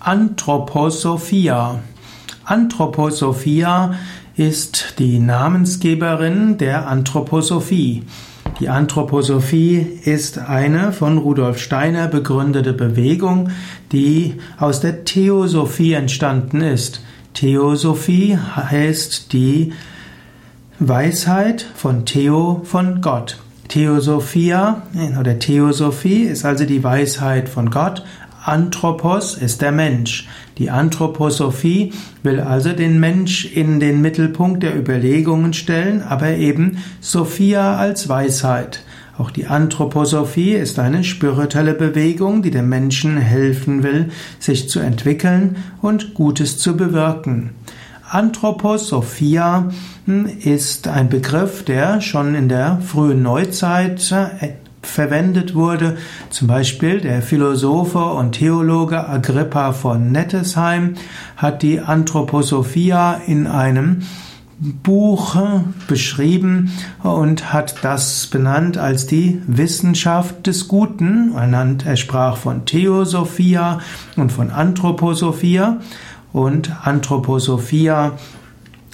Anthroposophia. Anthroposophia ist die Namensgeberin der Anthroposophie. Die Anthroposophie ist eine von Rudolf Steiner begründete Bewegung, die aus der Theosophie entstanden ist. Theosophie heißt die Weisheit von Theo von Gott. Theosophia oder Theosophie ist also die Weisheit von Gott. Anthropos ist der Mensch. Die Anthroposophie will also den Mensch in den Mittelpunkt der Überlegungen stellen, aber eben Sophia als Weisheit. Auch die Anthroposophie ist eine spirituelle Bewegung, die dem Menschen helfen will, sich zu entwickeln und Gutes zu bewirken. Anthroposophia hm, ist ein Begriff, der schon in der frühen Neuzeit äh, verwendet wurde. Zum Beispiel der Philosophe und Theologe Agrippa von Nettesheim hat die Anthroposophia in einem Buch beschrieben und hat das benannt als die Wissenschaft des Guten. Er sprach von Theosophia und von Anthroposophia und Anthroposophia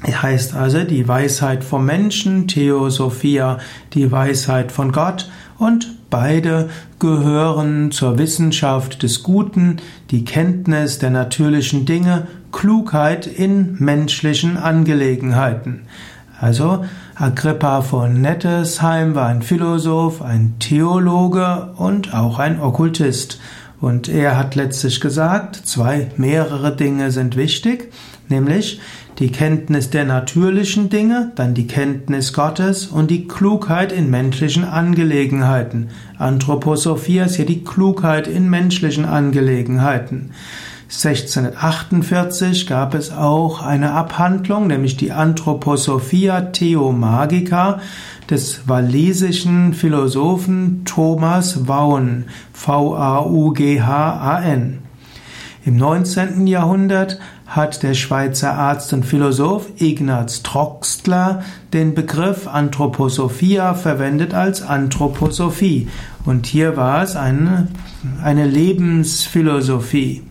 heißt also die Weisheit vom Menschen, Theosophia die Weisheit von Gott und beide gehören zur Wissenschaft des Guten, die Kenntnis der natürlichen Dinge, Klugheit in menschlichen Angelegenheiten. Also Agrippa von Nettesheim war ein Philosoph, ein Theologe und auch ein Okkultist. Und er hat letztlich gesagt, zwei mehrere Dinge sind wichtig, nämlich die Kenntnis der natürlichen Dinge, dann die Kenntnis Gottes und die Klugheit in menschlichen Angelegenheiten. Anthroposophia ist hier die Klugheit in menschlichen Angelegenheiten. 1648 gab es auch eine Abhandlung, nämlich die Anthroposophia Theomagica des walisischen Philosophen Thomas Vaughan, V-A-U-G-H-A-N. Im 19. Jahrhundert hat der Schweizer Arzt und Philosoph Ignaz Troxler den Begriff Anthroposophia verwendet als Anthroposophie. Und hier war es eine, eine Lebensphilosophie.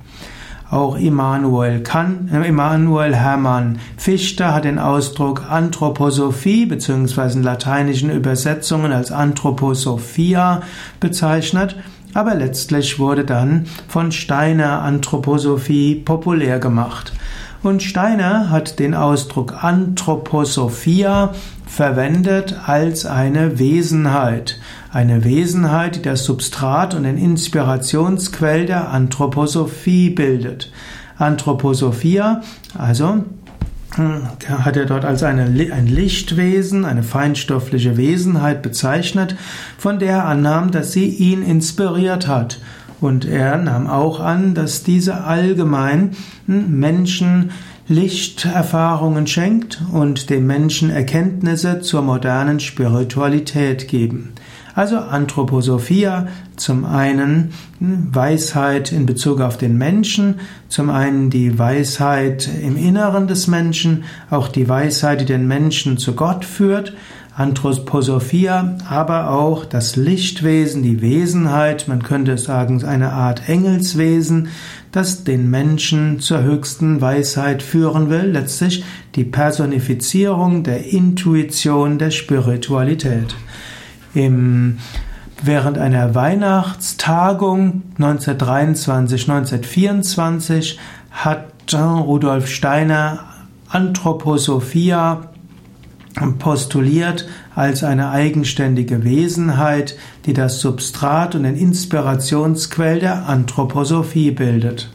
Auch Immanuel, Kant, äh, Immanuel Hermann Fichte hat den Ausdruck Anthroposophie bzw. in lateinischen Übersetzungen als Anthroposophia bezeichnet aber letztlich wurde dann von Steiner Anthroposophie populär gemacht. Und Steiner hat den Ausdruck Anthroposophia verwendet als eine Wesenheit. Eine Wesenheit, die das Substrat und den Inspirationsquell der Anthroposophie bildet. Anthroposophia, also hat er dort als eine, ein Lichtwesen, eine feinstoffliche Wesenheit bezeichnet, von der er annahm, dass sie ihn inspiriert hat. Und er nahm auch an, dass diese allgemein Menschen Lichterfahrungen schenkt und den Menschen Erkenntnisse zur modernen Spiritualität geben. Also Anthroposophia, zum einen Weisheit in Bezug auf den Menschen, zum einen die Weisheit im Inneren des Menschen, auch die Weisheit, die den Menschen zu Gott führt, Anthroposophia, aber auch das Lichtwesen, die Wesenheit, man könnte sagen, eine Art Engelswesen, das den Menschen zur höchsten Weisheit führen will, letztlich die Personifizierung der Intuition der Spiritualität. Im, während einer Weihnachtstagung 1923, 1924 hat Rudolf Steiner Anthroposophia postuliert als eine eigenständige Wesenheit, die das Substrat und den Inspirationsquell der Anthroposophie bildet.